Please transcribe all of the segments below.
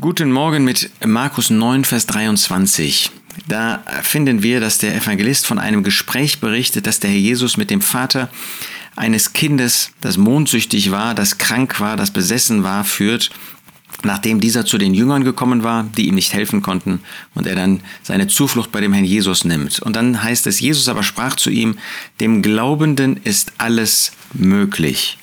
Guten Morgen mit Markus 9, Vers 23. Da finden wir, dass der Evangelist von einem Gespräch berichtet, dass der Herr Jesus mit dem Vater eines Kindes, das mondsüchtig war, das krank war, das besessen war, führt, nachdem dieser zu den Jüngern gekommen war, die ihm nicht helfen konnten, und er dann seine Zuflucht bei dem Herrn Jesus nimmt. Und dann heißt es, Jesus aber sprach zu ihm, dem Glaubenden ist alles möglich.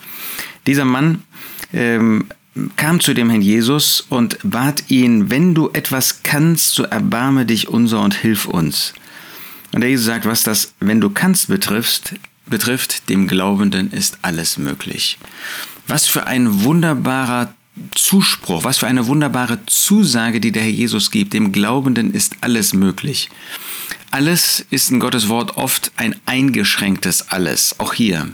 Dieser Mann ähm, kam zu dem Herrn Jesus und bat ihn, wenn du etwas kannst, so erbarme dich unser und hilf uns. Und der Jesus sagt, was das, wenn du kannst, betrifft, betrifft, dem Glaubenden ist alles möglich. Was für ein wunderbarer Zuspruch, was für eine wunderbare Zusage, die der Herr Jesus gibt. Dem Glaubenden ist alles möglich. Alles ist in Gottes Wort oft ein eingeschränktes Alles, auch hier.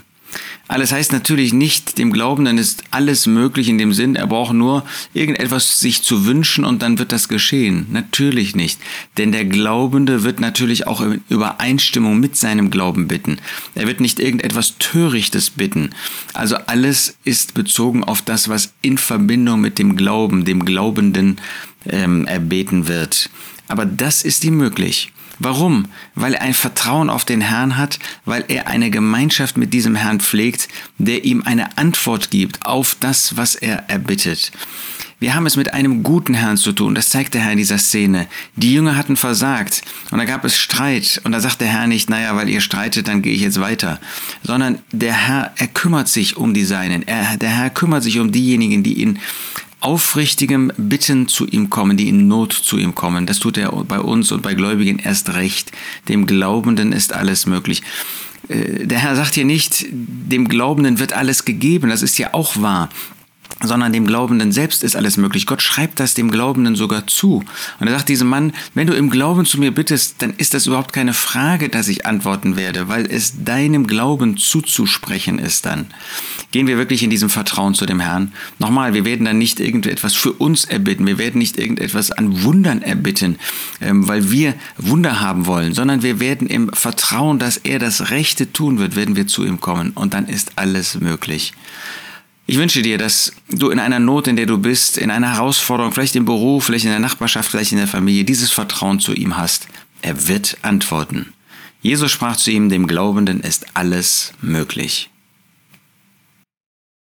Alles heißt natürlich nicht, dem Glaubenden ist alles möglich in dem Sinn, er braucht nur irgendetwas sich zu wünschen und dann wird das geschehen. Natürlich nicht. Denn der Glaubende wird natürlich auch in Übereinstimmung mit seinem Glauben bitten. Er wird nicht irgendetwas Törichtes bitten. Also alles ist bezogen auf das, was in Verbindung mit dem Glauben, dem Glaubenden ähm, erbeten wird. Aber das ist ihm möglich. Warum? Weil er ein Vertrauen auf den Herrn hat, weil er eine Gemeinschaft mit diesem Herrn pflegt, der ihm eine Antwort gibt auf das, was er erbittet. Wir haben es mit einem guten Herrn zu tun, das zeigt der Herr in dieser Szene. Die Jünger hatten versagt und da gab es Streit und da sagt der Herr nicht, naja, weil ihr streitet, dann gehe ich jetzt weiter, sondern der Herr, er kümmert sich um die Seinen, er, der Herr kümmert sich um diejenigen, die ihn aufrichtigem Bitten zu ihm kommen, die in Not zu ihm kommen. Das tut er bei uns und bei Gläubigen erst recht. Dem Glaubenden ist alles möglich. Äh, der Herr sagt hier nicht, dem Glaubenden wird alles gegeben, das ist ja auch wahr sondern dem Glaubenden selbst ist alles möglich. Gott schreibt das dem Glaubenden sogar zu. Und er sagt diesem Mann, wenn du im Glauben zu mir bittest, dann ist das überhaupt keine Frage, dass ich antworten werde, weil es deinem Glauben zuzusprechen ist dann. Gehen wir wirklich in diesem Vertrauen zu dem Herrn. Nochmal, wir werden dann nicht irgendetwas für uns erbitten, wir werden nicht irgendetwas an Wundern erbitten, ähm, weil wir Wunder haben wollen, sondern wir werden im Vertrauen, dass er das Rechte tun wird, werden wir zu ihm kommen und dann ist alles möglich. Ich wünsche dir, dass du in einer Not, in der du bist, in einer Herausforderung, vielleicht im Beruf, vielleicht in der Nachbarschaft, vielleicht in der Familie, dieses Vertrauen zu ihm hast. Er wird antworten. Jesus sprach zu ihm, dem Glaubenden ist alles möglich.